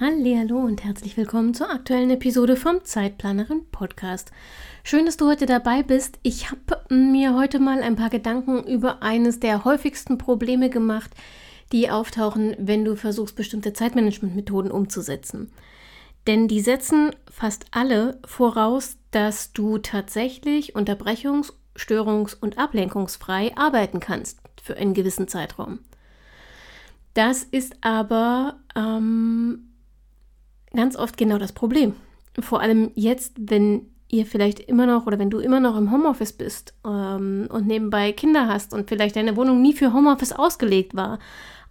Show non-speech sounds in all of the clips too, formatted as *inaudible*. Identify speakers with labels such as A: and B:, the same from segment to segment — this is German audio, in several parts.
A: Hallo und herzlich willkommen zur aktuellen Episode vom Zeitplanerin Podcast. Schön, dass du heute dabei bist. Ich habe mir heute mal ein paar Gedanken über eines der häufigsten Probleme gemacht, die auftauchen, wenn du versuchst, bestimmte Zeitmanagementmethoden umzusetzen. Denn die setzen fast alle voraus, dass du tatsächlich unterbrechungs-, störungs- und ablenkungsfrei arbeiten kannst für einen gewissen Zeitraum. Das ist aber ähm, ganz oft genau das Problem. Vor allem jetzt, wenn ihr vielleicht immer noch oder wenn du immer noch im Homeoffice bist ähm, und nebenbei Kinder hast und vielleicht deine Wohnung nie für Homeoffice ausgelegt war,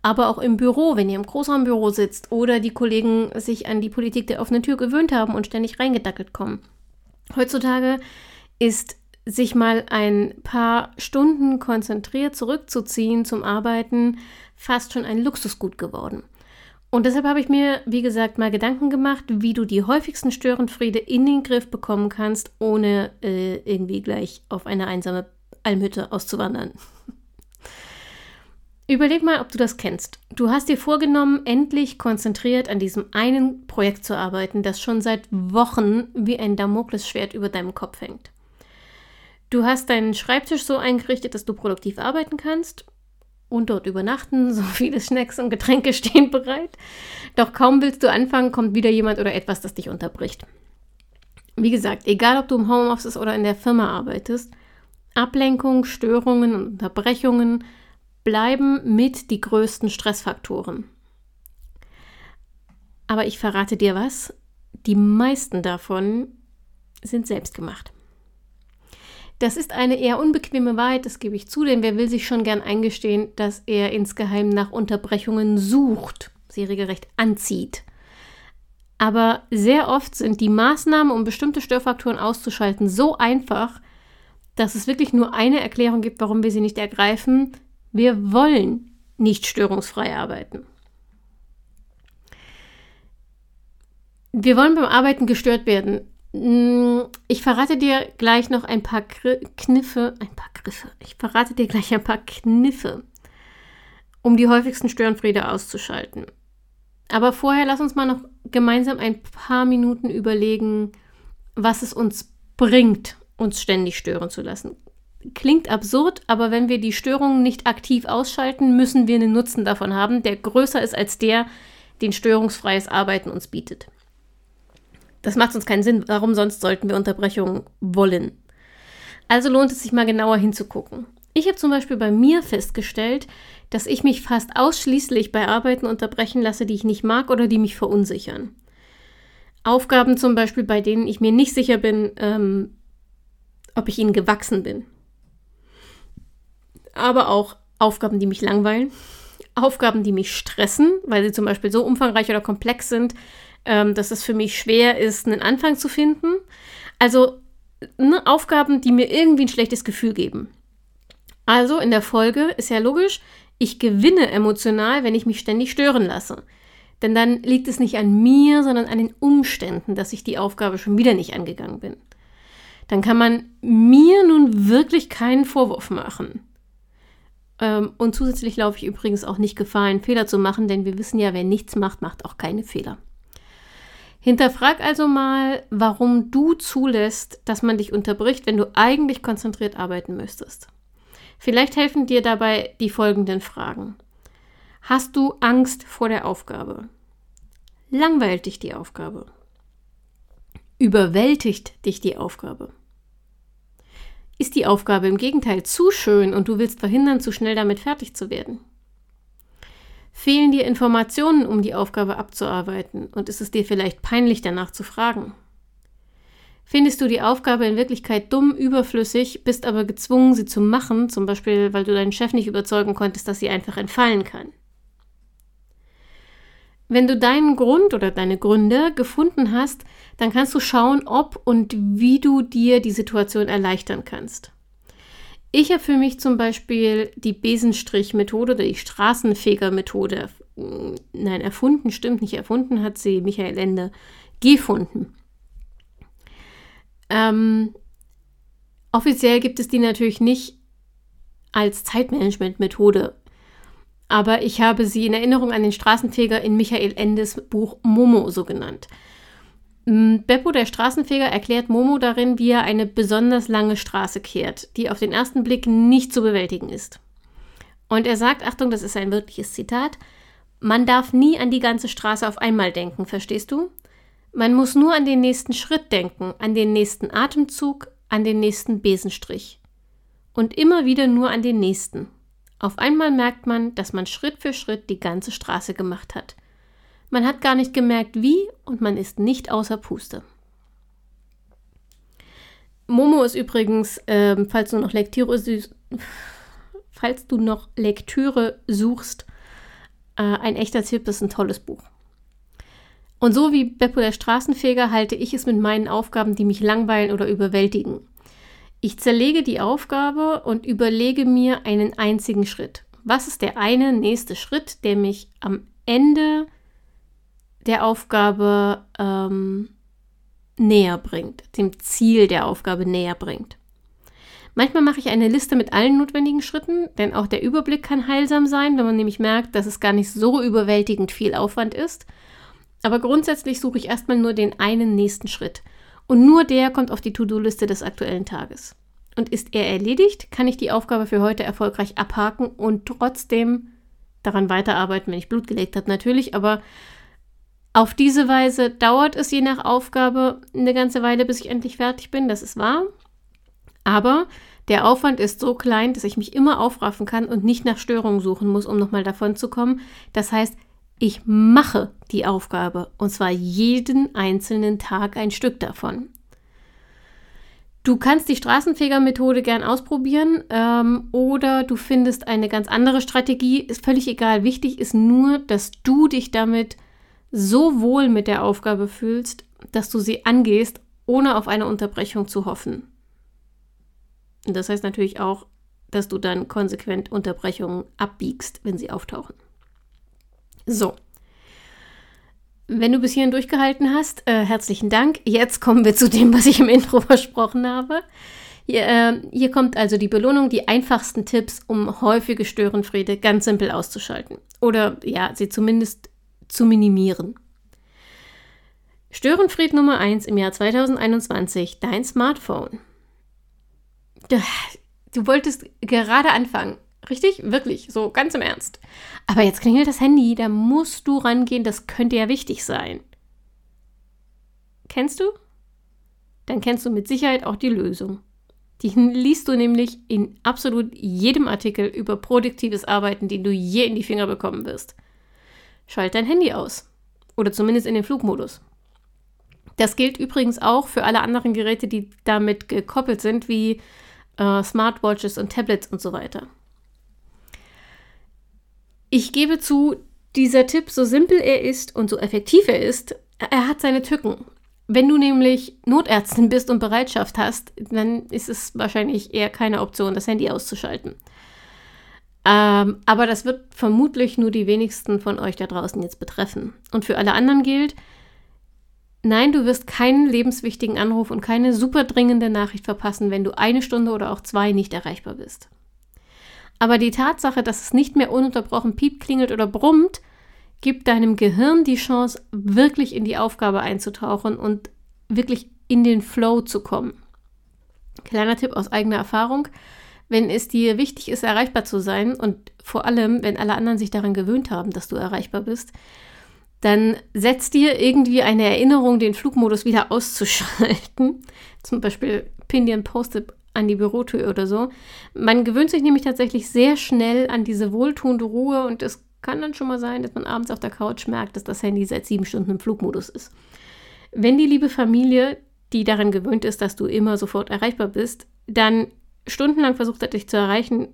A: aber auch im Büro, wenn ihr im Großraumbüro sitzt oder die Kollegen sich an die Politik der offenen Tür gewöhnt haben und ständig reingedackelt kommen. Heutzutage ist sich mal ein paar Stunden konzentriert zurückzuziehen zum Arbeiten fast schon ein Luxusgut geworden. Und deshalb habe ich mir, wie gesagt, mal Gedanken gemacht, wie du die häufigsten Störenfriede in den Griff bekommen kannst, ohne äh, irgendwie gleich auf eine einsame Almhütte auszuwandern. *laughs* Überleg mal, ob du das kennst. Du hast dir vorgenommen, endlich konzentriert an diesem einen Projekt zu arbeiten, das schon seit Wochen wie ein Damoklesschwert über deinem Kopf hängt. Du hast deinen Schreibtisch so eingerichtet, dass du produktiv arbeiten kannst und dort übernachten. *laughs* So viele Snacks und Getränke stehen bereit. Doch kaum willst du anfangen, kommt wieder jemand oder etwas, das dich unterbricht. Wie gesagt, egal ob du im Homeoffice oder in der Firma arbeitest, Ablenkung, Störungen und Unterbrechungen bleiben mit die größten Stressfaktoren. Aber ich verrate dir was, die meisten davon sind selbstgemacht. Das ist eine eher unbequeme Wahrheit, das gebe ich zu, denn wer will sich schon gern eingestehen, dass er insgeheim nach Unterbrechungen sucht, sie regelrecht anzieht. Aber sehr oft sind die Maßnahmen, um bestimmte Störfaktoren auszuschalten, so einfach, dass es wirklich nur eine Erklärung gibt, warum wir sie nicht ergreifen. Wir wollen nicht störungsfrei arbeiten. Wir wollen beim Arbeiten gestört werden. Mm, ich verrate dir gleich noch ein paar Kniffe, ein paar Griffe. Ich verrate dir gleich ein paar Kniffe, um die häufigsten Störenfriede auszuschalten. Aber vorher lass uns mal noch gemeinsam ein paar Minuten überlegen, was es uns bringt, uns ständig stören zu lassen. Klingt absurd, aber wenn wir die Störungen nicht aktiv ausschalten, müssen wir einen Nutzen davon haben, der größer ist als der, den störungsfreies Arbeiten uns bietet. Das macht uns keinen Sinn. Warum sonst sollten wir Unterbrechungen wollen? Also lohnt es sich mal genauer hinzugucken. Ich habe zum Beispiel bei mir festgestellt, dass ich mich fast ausschließlich bei Arbeiten unterbrechen lasse, die ich nicht mag oder die mich verunsichern. Aufgaben zum Beispiel, bei denen ich mir nicht sicher bin, ähm, ob ich ihnen gewachsen bin. Aber auch Aufgaben, die mich langweilen. Aufgaben, die mich stressen, weil sie zum Beispiel so umfangreich oder komplex sind, ähm, dass es für mich schwer ist, einen Anfang zu finden. Also ne, Aufgaben, die mir irgendwie ein schlechtes Gefühl geben. Also in der Folge ist ja logisch, ich gewinne emotional, wenn ich mich ständig stören lasse. Denn dann liegt es nicht an mir, sondern an den Umständen, dass ich die Aufgabe schon wieder nicht angegangen bin. Dann kann man mir nun wirklich keinen Vorwurf machen. Ähm, und zusätzlich laufe ich übrigens auch nicht Gefahr, einen Fehler zu machen, denn wir wissen ja, wer nichts macht, macht auch keine Fehler. Hinterfrag also mal, warum du zulässt, dass man dich unterbricht, wenn du eigentlich konzentriert arbeiten müsstest. Vielleicht helfen dir dabei die folgenden Fragen. Hast du Angst vor der Aufgabe? Langweilt dich die Aufgabe? Überwältigt dich die Aufgabe? Ist die Aufgabe im Gegenteil zu schön und du willst verhindern, zu schnell damit fertig zu werden? Fehlen dir Informationen, um die Aufgabe abzuarbeiten und ist es dir vielleicht peinlich danach zu fragen? Findest du die Aufgabe in Wirklichkeit dumm, überflüssig, bist aber gezwungen, sie zu machen, zum Beispiel weil du deinen Chef nicht überzeugen konntest, dass sie einfach entfallen kann? Wenn du deinen Grund oder deine Gründe gefunden hast, dann kannst du schauen, ob und wie du dir die Situation erleichtern kannst. Ich habe für mich zum Beispiel die Besenstrich-Methode oder die Straßenfeger-Methode, nein, erfunden, stimmt nicht, erfunden hat sie Michael Ende, gefunden. Ähm, offiziell gibt es die natürlich nicht als Zeitmanagement-Methode aber ich habe sie in Erinnerung an den Straßenfeger in Michael Endes Buch Momo so genannt. Mm, Beppo, der Straßenfeger, erklärt Momo darin, wie er eine besonders lange Straße kehrt, die auf den ersten Blick nicht zu bewältigen ist. Und er sagt, Achtung, das ist ein wirkliches Zitat, man darf nie an die ganze Straße auf einmal denken, verstehst du? Man muss nur an den nächsten Schritt denken, an den nächsten Atemzug, an den nächsten Besenstrich. Und immer wieder nur an den nächsten. Auf einmal merkt man, dass man Schritt für Schritt die ganze Straße gemacht hat. Man hat gar nicht gemerkt, wie und man ist nicht außer Puste. Momo ist übrigens, äh, falls du noch Lektüre, falls du noch Lektüre suchst, äh, ein echter Tipp, das ist ein tolles Buch. Und so wie Beppo der Straßenfeger halte ich es mit meinen Aufgaben, die mich langweilen oder überwältigen. Ich zerlege die Aufgabe und überlege mir einen einzigen Schritt. Was ist der eine nächste Schritt, der mich am Ende der Aufgabe ähm, näher bringt, dem Ziel der Aufgabe näher bringt? Manchmal mache ich eine Liste mit allen notwendigen Schritten, denn auch der Überblick kann heilsam sein, wenn man nämlich merkt, dass es gar nicht so überwältigend viel Aufwand ist. Aber grundsätzlich suche ich erstmal nur den einen nächsten Schritt. Und nur der kommt auf die To-Do-Liste des aktuellen Tages. Und ist er erledigt, kann ich die Aufgabe für heute erfolgreich abhaken und trotzdem daran weiterarbeiten, wenn ich Blut gelegt habe, natürlich. Aber auf diese Weise dauert es je nach Aufgabe eine ganze Weile, bis ich endlich fertig bin, das ist wahr. Aber der Aufwand ist so klein, dass ich mich immer aufraffen kann und nicht nach Störungen suchen muss, um nochmal davon zu kommen. Das heißt, ich mache die Aufgabe und zwar jeden einzelnen Tag ein Stück davon. Du kannst die Straßenfeger-Methode gern ausprobieren ähm, oder du findest eine ganz andere Strategie. Ist völlig egal. Wichtig ist nur, dass du dich damit so wohl mit der Aufgabe fühlst, dass du sie angehst, ohne auf eine Unterbrechung zu hoffen. Und das heißt natürlich auch, dass du dann konsequent Unterbrechungen abbiegst, wenn sie auftauchen. So. Wenn du bis hierhin durchgehalten hast, äh, herzlichen Dank. Jetzt kommen wir zu dem, was ich im Intro *laughs* versprochen habe. Hier, äh, hier kommt also die Belohnung, die einfachsten Tipps, um häufige Störenfriede ganz simpel auszuschalten. Oder ja, sie zumindest zu minimieren. Störenfried Nummer 1 im Jahr 2021, dein Smartphone. Du wolltest gerade anfangen. Richtig? Wirklich, so ganz im Ernst. Aber jetzt klingelt das Handy, da musst du rangehen, das könnte ja wichtig sein. Kennst du? Dann kennst du mit Sicherheit auch die Lösung. Die liest du nämlich in absolut jedem Artikel über produktives Arbeiten, den du je in die Finger bekommen wirst. Schalt dein Handy aus. Oder zumindest in den Flugmodus. Das gilt übrigens auch für alle anderen Geräte, die damit gekoppelt sind, wie äh, Smartwatches und Tablets und so weiter. Ich gebe zu, dieser Tipp, so simpel er ist und so effektiv er ist, er hat seine Tücken. Wenn du nämlich Notärztin bist und Bereitschaft hast, dann ist es wahrscheinlich eher keine Option, das Handy auszuschalten. Ähm, aber das wird vermutlich nur die wenigsten von euch da draußen jetzt betreffen. Und für alle anderen gilt, nein, du wirst keinen lebenswichtigen Anruf und keine super dringende Nachricht verpassen, wenn du eine Stunde oder auch zwei nicht erreichbar bist. Aber die Tatsache, dass es nicht mehr ununterbrochen piept, klingelt oder brummt, gibt deinem Gehirn die Chance, wirklich in die Aufgabe einzutauchen und wirklich in den Flow zu kommen. Kleiner Tipp aus eigener Erfahrung. Wenn es dir wichtig ist, erreichbar zu sein und vor allem, wenn alle anderen sich daran gewöhnt haben, dass du erreichbar bist, dann setzt dir irgendwie eine Erinnerung, den Flugmodus wieder *laughs* auszuschalten. Zum Beispiel pin dir ein Post-it an die Bürotür oder so. Man gewöhnt sich nämlich tatsächlich sehr schnell an diese wohltuende Ruhe und es kann dann schon mal sein, dass man abends auf der Couch merkt, dass das Handy seit sieben Stunden im Flugmodus ist. Wenn die liebe Familie, die daran gewöhnt ist, dass du immer sofort erreichbar bist, dann stundenlang versucht hat, dich zu erreichen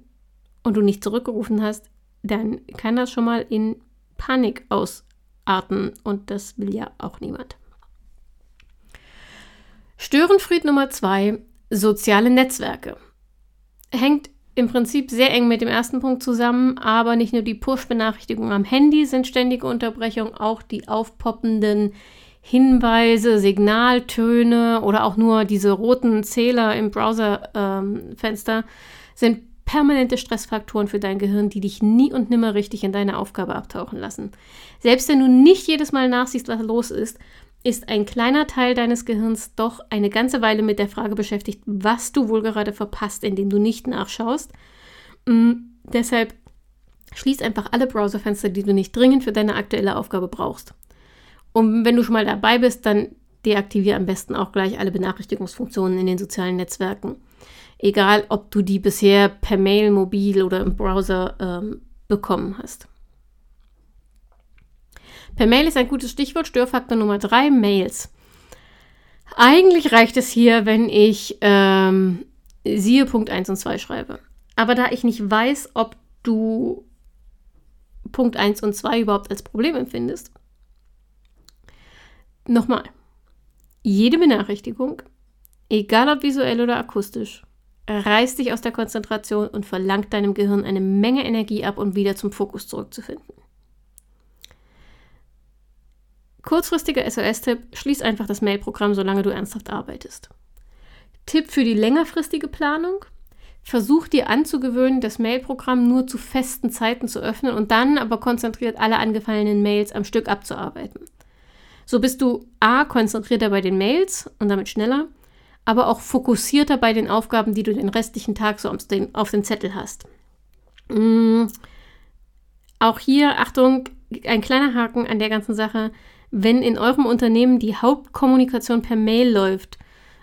A: und du nicht zurückgerufen hast, dann kann das schon mal in Panik aus, Arten und das will ja auch niemand. Störenfried Nummer zwei, soziale Netzwerke. Hängt im Prinzip sehr eng mit dem ersten Punkt zusammen, aber nicht nur die Push-Benachrichtigungen am Handy sind ständige Unterbrechung, auch die aufpoppenden Hinweise, Signaltöne oder auch nur diese roten Zähler im Browserfenster ähm, sind permanente Stressfaktoren für dein Gehirn, die dich nie und nimmer richtig in deine Aufgabe abtauchen lassen. Selbst wenn du nicht jedes Mal nachsiehst, was los ist, ist ein kleiner Teil deines Gehirns doch eine ganze Weile mit der Frage beschäftigt, was du wohl gerade verpasst, indem du nicht nachschaust. Mhm, deshalb schließ einfach alle Browserfenster, die du nicht dringend für deine aktuelle Aufgabe brauchst. Und wenn du schon mal dabei bist, dann deaktiviere am besten auch gleich alle Benachrichtigungsfunktionen in den sozialen Netzwerken. Egal, ob du die bisher per Mail, mobil oder im Browser ähm, bekommen hast. Per Mail ist ein gutes Stichwort. Störfaktor Nummer drei, Mails. Eigentlich reicht es hier, wenn ich ähm, siehe Punkt 1 und 2 schreibe. Aber da ich nicht weiß, ob du Punkt 1 und 2 überhaupt als Problem empfindest, nochmal. Jede Benachrichtigung, egal ob visuell oder akustisch, reißt dich aus der Konzentration und verlangt deinem Gehirn eine Menge Energie ab, um wieder zum Fokus zurückzufinden. Kurzfristiger SOS-Tipp, schließ einfach das Mail-Programm, solange du ernsthaft arbeitest. Tipp für die längerfristige Planung, versuch dir anzugewöhnen, das Mail-Programm nur zu festen Zeiten zu öffnen und dann aber konzentriert alle angefallenen Mails am Stück abzuarbeiten. So bist du A, konzentrierter bei den Mails und damit schneller, aber auch fokussierter bei den Aufgaben, die du den restlichen Tag so auf dem Zettel hast. Mm. Auch hier, Achtung, ein kleiner Haken an der ganzen Sache wenn in eurem Unternehmen die Hauptkommunikation per Mail läuft,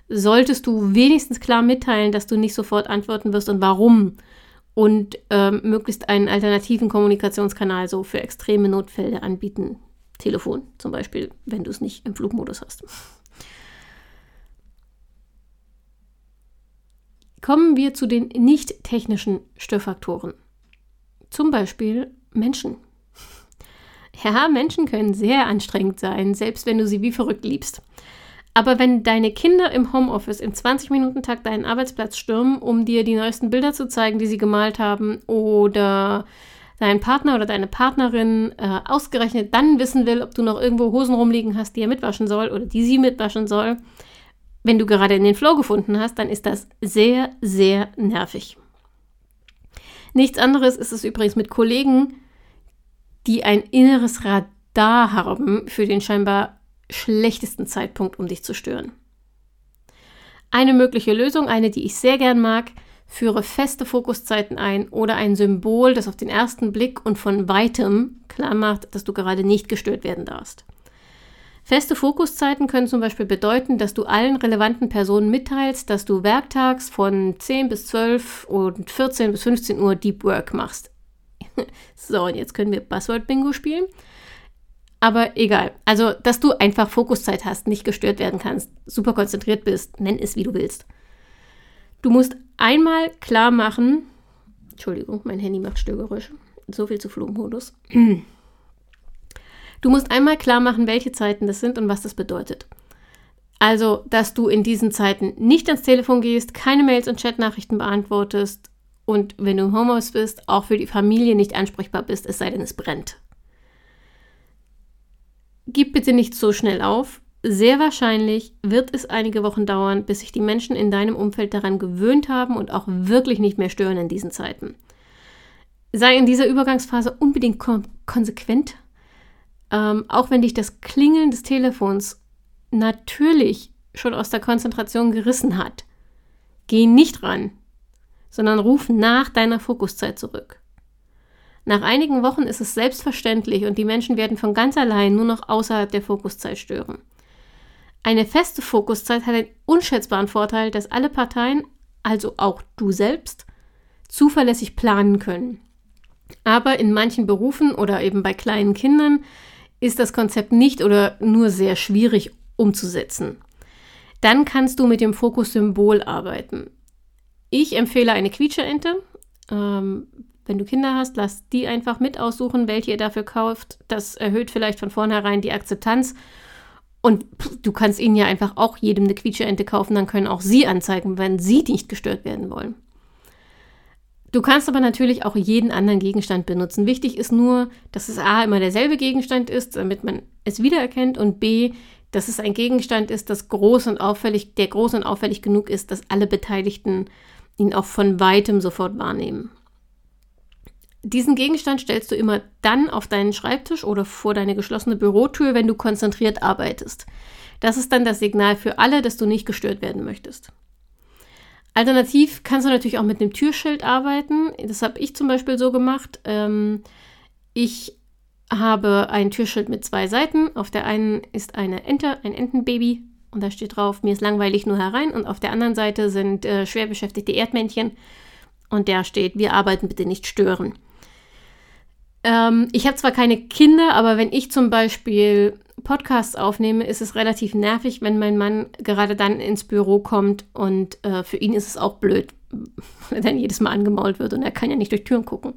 A: solltest du wenigstens klar mitteilen, dass du nicht sofort antworten wirst und warum. Und ähm, möglichst einen alternativen Kommunikationskanal so für extreme Notfälle anbieten. Telefon zum Beispiel, wenn du es nicht im Flugmodus hast. Kommen wir zu den nicht technischen Störfaktoren. Zum Beispiel Menschen. *laughs* Ja, Menschen können sehr anstrengend sein, selbst wenn du sie wie verrückt liebst. Aber wenn deine Kinder im Homeoffice im 20-Minuten-Takt deinen Arbeitsplatz stürmen, um dir die neuesten Bilder zu zeigen, die sie gemalt haben, oder dein Partner oder deine Partnerin äh, ausgerechnet dann wissen will, ob du noch irgendwo Hosen rumliegen hast, die er mitwaschen soll oder die sie mitwaschen soll, wenn du gerade in den Flow gefunden hast, dann ist das sehr, sehr nervig. Nichts anderes ist es übrigens mit Kollegen, die ein inneres Radar haben für den scheinbar schlechtesten Zeitpunkt, um dich zu stören. Eine mögliche Lösung, eine, die ich sehr gern mag, führe feste Fokuszeiten ein oder ein Symbol, das auf den ersten Blick und von weitem klar macht, dass du gerade nicht gestört werden darfst. Feste Fokuszeiten können zum Beispiel bedeuten, dass du allen relevanten Personen mitteilst, dass du werktags von 10 bis 12 und 14 bis 15 Uhr Deep Work machst. *laughs* so, und jetzt können wir Buzzword-Bingo spielen. Aber egal. Also, dass du einfach Fokuszeit hast, nicht gestört werden kannst, super konzentriert bist, nenn es wie du willst. Du musst einmal klar machen, Entschuldigung, mein Handy macht Störgeräusche. So viel zu Flugmodus. Du musst einmal klar machen, welche Zeiten das sind und was das bedeutet. Also, dass du in diesen Zeiten nicht ans Telefon gehst, keine Mails und Chatnachrichten beantwortest, und wenn du im Homeoffice bist, auch für die Familie nicht ansprechbar bist, es sei denn, es brennt. Gib bitte nicht so schnell auf. Sehr wahrscheinlich wird es einige Wochen dauern, bis sich die Menschen in deinem Umfeld daran gewöhnt haben und auch wirklich nicht mehr stören in diesen Zeiten. Sei in dieser Übergangsphase unbedingt kon konsequent, ähm, auch wenn dich das Klingeln des Telefons natürlich schon aus der Konzentration gerissen hat. Geh nicht ran, sondern ruf nach deiner Fokuszeit zurück. Nach einigen Wochen ist es selbstverständlich und die Menschen werden von ganz allein nur noch außerhalb der Fokuszeit stören. Eine feste Fokuszeit hat den unschätzbaren Vorteil, dass alle Parteien, also auch du selbst, zuverlässig planen können. Aber in manchen Berufen oder eben bei kleinen Kindern ist das Konzept nicht oder nur sehr schwierig umzusetzen. Dann kannst du mit dem Fokussymbol arbeiten. Ich empfehle eine Quietscheente. Ähm, Wenn du Kinder hast, lass die einfach mit aussuchen, welche ihr dafür kauft. Das erhöht vielleicht von vornherein die Akzeptanz. Und du kannst ihnen ja einfach auch jedem eine Quietscheente kaufen, dann können auch sie anzeigen, wenn sie nicht gestört werden wollen. Du kannst aber natürlich auch jeden anderen Gegenstand benutzen. Wichtig ist nur, dass es A immer derselbe Gegenstand ist, damit man es wiedererkennt und B, dass es ein Gegenstand ist, das groß und auffällig, der groß und auffällig genug ist, dass alle Beteiligten ihn auch von weitem sofort wahrnehmen. Diesen Gegenstand stellst du immer dann auf deinen Schreibtisch oder vor deine geschlossene Bürotür, wenn du konzentriert arbeitest. Das ist dann das Signal für alle, dass du nicht gestört werden möchtest. Alternativ kannst du natürlich auch mit einem Türschild arbeiten. Das habe ich zum Beispiel so gemacht. Ähm, ich habe ein Türschild mit zwei Seiten. Auf der einen ist eine Ente, ein Entenbaby. Und da steht drauf, mir ist langweilig nur herein. Und auf der anderen Seite sind äh, schwer beschäftigte Erdmännchen. Und der steht, wir arbeiten bitte nicht stören. Ähm, ich habe zwar keine Kinder, aber wenn ich zum Beispiel Podcasts aufnehme, ist es relativ nervig, wenn mein Mann gerade dann ins Büro kommt und äh, für ihn ist es auch blöd, *laughs* wenn dann jedes Mal angemault wird und er kann ja nicht durch Türen gucken.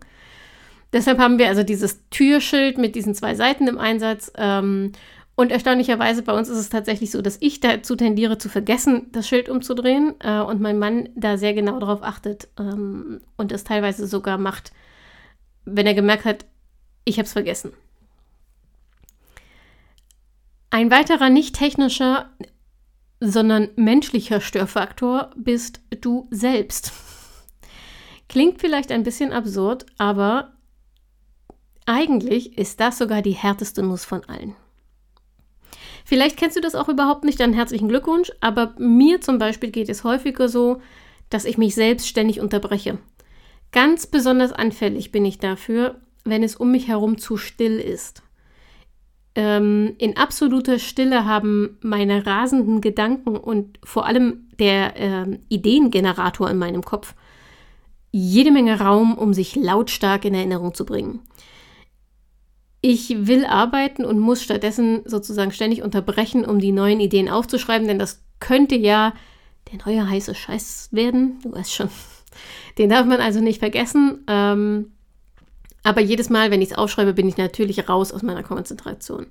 A: Deshalb haben wir also dieses Türschild mit diesen zwei Seiten im Einsatz. Ähm, und erstaunlicherweise bei uns ist es tatsächlich so, dass ich dazu tendiere zu vergessen, das Schild umzudrehen äh, und mein Mann da sehr genau darauf achtet ähm, und es teilweise sogar macht, wenn er gemerkt hat, ich habe es vergessen. Ein weiterer nicht technischer, sondern menschlicher Störfaktor bist du selbst. Klingt vielleicht ein bisschen absurd, aber eigentlich ist das sogar die härteste Nuss von allen. Vielleicht kennst du das auch überhaupt nicht, dann herzlichen Glückwunsch, aber mir zum Beispiel geht es häufiger so, dass ich mich selbst ständig unterbreche. Ganz besonders anfällig bin ich dafür, wenn es um mich herum zu still ist. Ähm, in absoluter Stille haben meine rasenden Gedanken und vor allem der äh, Ideengenerator in meinem Kopf jede Menge Raum, um sich lautstark in Erinnerung zu bringen. Ich will arbeiten und muss stattdessen sozusagen ständig unterbrechen, um die neuen Ideen aufzuschreiben, denn das könnte ja der neue heiße Scheiß werden. Du weißt schon. Den darf man also nicht vergessen. Ähm, aber jedes Mal, wenn ich es aufschreibe, bin ich natürlich raus aus meiner Konzentration.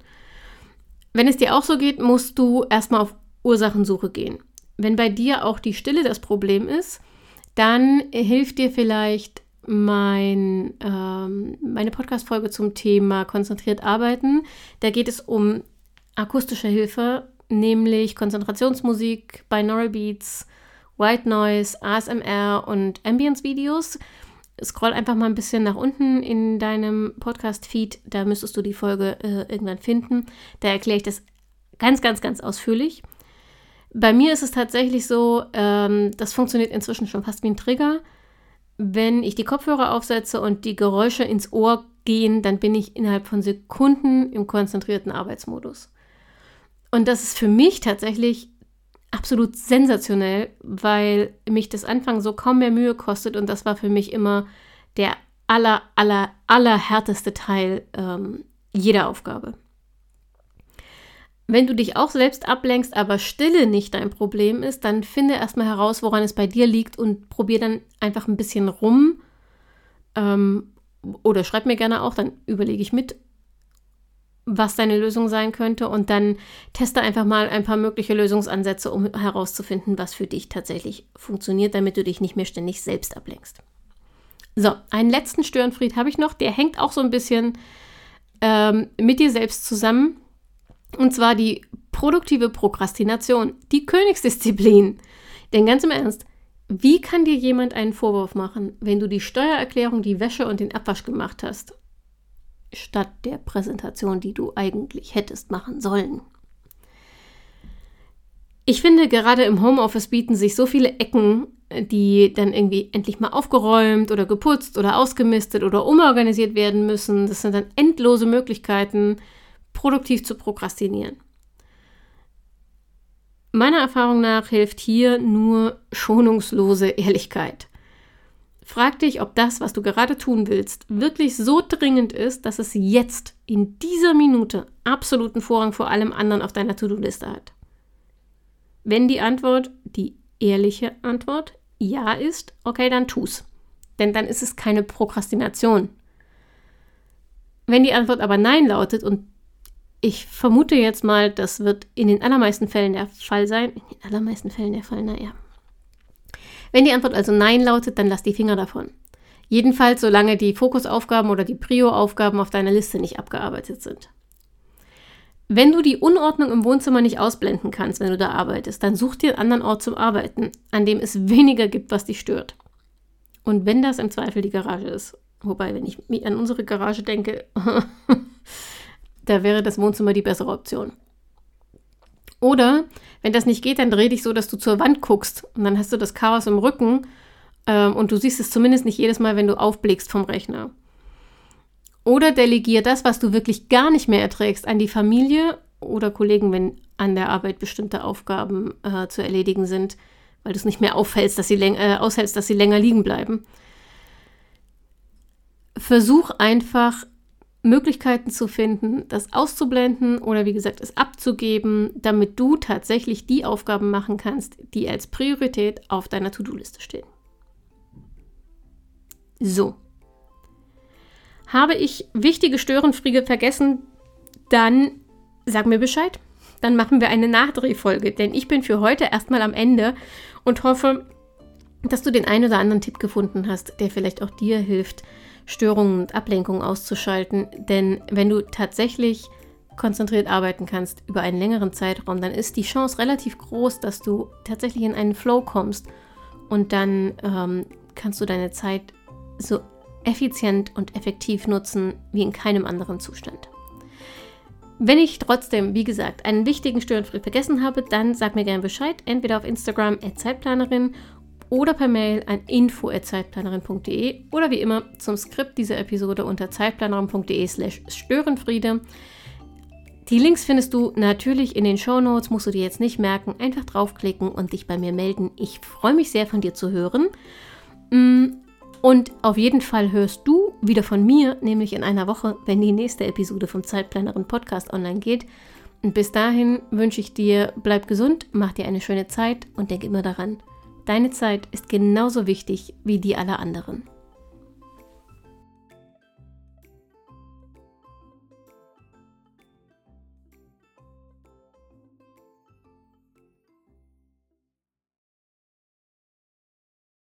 A: Wenn es dir auch so geht, musst du erstmal auf Ursachensuche gehen. Wenn bei dir auch die Stille das Problem ist, dann hilft dir vielleicht mein, ähm, meine Podcast-Folge zum Thema konzentriert arbeiten. Da geht es um akustische Hilfe, nämlich Konzentrationsmusik, Binaural Beats, White Noise, ASMR und Ambience-Videos scroll einfach mal ein bisschen nach unten in deinem Podcast-Feed. Da müsstest du die Folge äh, irgendwann finden. Da erkläre ich das ganz, ganz, ganz ausführlich. Bei mir ist es tatsächlich so, ähm, das funktioniert inzwischen schon fast wie ein Trigger. Wenn ich die Kopfhörer aufsetze und die Geräusche ins Ohr gehen, dann bin ich innerhalb von Sekunden im konzentrierten Arbeitsmodus. Und das ist für mich tatsächlich absolut sensationell, weil mich das Anfang so kaum mehr Mühe kostet und das war für mich immer der aller, aller, aller härteste Teil ähm, jeder Aufgabe. Wenn du dich auch selbst ablenkst, aber Stille nicht dein Problem ist, dann finde erstmal heraus, woran es bei dir liegt und probier dann einfach ein bisschen rum. Ähm, oder schreib mir gerne auch, dann überlege ich mit, was deine Lösung sein könnte und dann teste einfach mal ein paar mögliche Lösungsansätze, um herauszufinden, was für dich tatsächlich funktioniert, damit du dich nicht mehr ständig selbst ablenkst. So, einen letzten Störenfried habe ich noch, der hängt auch so ein bisschen ähm, mit dir selbst zusammen. Und zwar die produktive Prokrastination, die Königsdisziplin. Denn ganz im Ernst, wie kann dir jemand einen Vorwurf machen, wenn du die Steuererklärung, die Wäsche und den Abwasch gemacht hast? Statt der Präsentation, die du eigentlich hättest machen sollen. Ich finde, gerade im Homeoffice bieten sich so viele Ecken, die dann irgendwie endlich mal aufgeräumt oder geputzt oder ausgemistet oder umorganisiert werden müssen. Das sind dann endlose Möglichkeiten, produktiv zu prokrastinieren. Meiner Erfahrung nach hilft hier nur schonungslose Ehrlichkeit. Frag dich, ob das, was du gerade tun willst, wirklich so dringend ist, dass es jetzt, in dieser Minute, absoluten Vorrang vor allem anderen auf deiner To-Do-Liste hat. Wenn die Antwort, die ehrliche Antwort, ja ist, okay, dann tu's. denn dann ist es keine Prokrastination. Wenn die Antwort aber Nein lautet, und ich vermute jetzt mal, das wird in den allermeisten Fällen der Fall sein, in den allermeisten Fällen der Fall, naja. Wenn die Antwort also Nein lautet, dann lass die Finger davon. Jedenfalls, solange die Fokusaufgaben oder die Prio-Aufgaben auf deiner Liste nicht abgearbeitet sind. Wenn du die Unordnung im Wohnzimmer nicht ausblenden kannst, wenn du da arbeitest, dann such dir einen anderen Ort zum Arbeiten, an dem es weniger gibt, was dich stört. Und wenn das im Zweifel die Garage ist, wobei, wenn ich an unsere Garage denke, *laughs* da wäre das Wohnzimmer die bessere Option. Oder wenn das nicht geht, dann dreh dich so, dass du zur Wand guckst und dann hast du das Chaos im Rücken ähm, und du siehst es zumindest nicht jedes Mal, wenn du aufblickst vom Rechner. Oder delegier das, was du wirklich gar nicht mehr erträgst, an die Familie oder Kollegen, wenn an der Arbeit bestimmte Aufgaben äh, zu erledigen sind, weil du es nicht mehr auffällst, dass sie äh, aushältst, dass sie länger liegen bleiben. Versuch einfach Möglichkeiten zu finden, das auszublenden oder wie gesagt es abzugeben, damit du tatsächlich die Aufgaben machen kannst, die als Priorität auf deiner To-Do-Liste stehen. So, habe ich wichtige Störenfriede vergessen, dann sag mir Bescheid. Dann machen wir eine Nachdrehfolge, denn ich bin für heute erstmal am Ende und hoffe, dass du den einen oder anderen Tipp gefunden hast, der vielleicht auch dir hilft, Störungen und Ablenkungen auszuschalten. Denn wenn du tatsächlich konzentriert arbeiten kannst über einen längeren Zeitraum, dann ist die Chance relativ groß, dass du tatsächlich in einen Flow kommst und dann ähm, kannst du deine Zeit so effizient und effektiv nutzen wie in keinem anderen Zustand. Wenn ich trotzdem, wie gesagt, einen wichtigen Störenfried vergessen habe, dann sag mir gerne Bescheid, entweder auf Instagram Zeitplanerin oder per Mail an info@zeitplanerin.de oder wie immer zum Skript dieser Episode unter zeitplanerin.de/slash Störenfriede. Die Links findest du natürlich in den Show Notes, musst du dir jetzt nicht merken. Einfach draufklicken und dich bei mir melden. Ich freue mich sehr von dir zu hören. Mm, und auf jeden Fall hörst du wieder von mir, nämlich in einer Woche, wenn die nächste Episode vom Zeitplanerin Podcast online geht. Und bis dahin wünsche ich dir, bleib gesund, mach dir eine schöne Zeit und denk immer daran, deine Zeit ist genauso wichtig wie die aller anderen.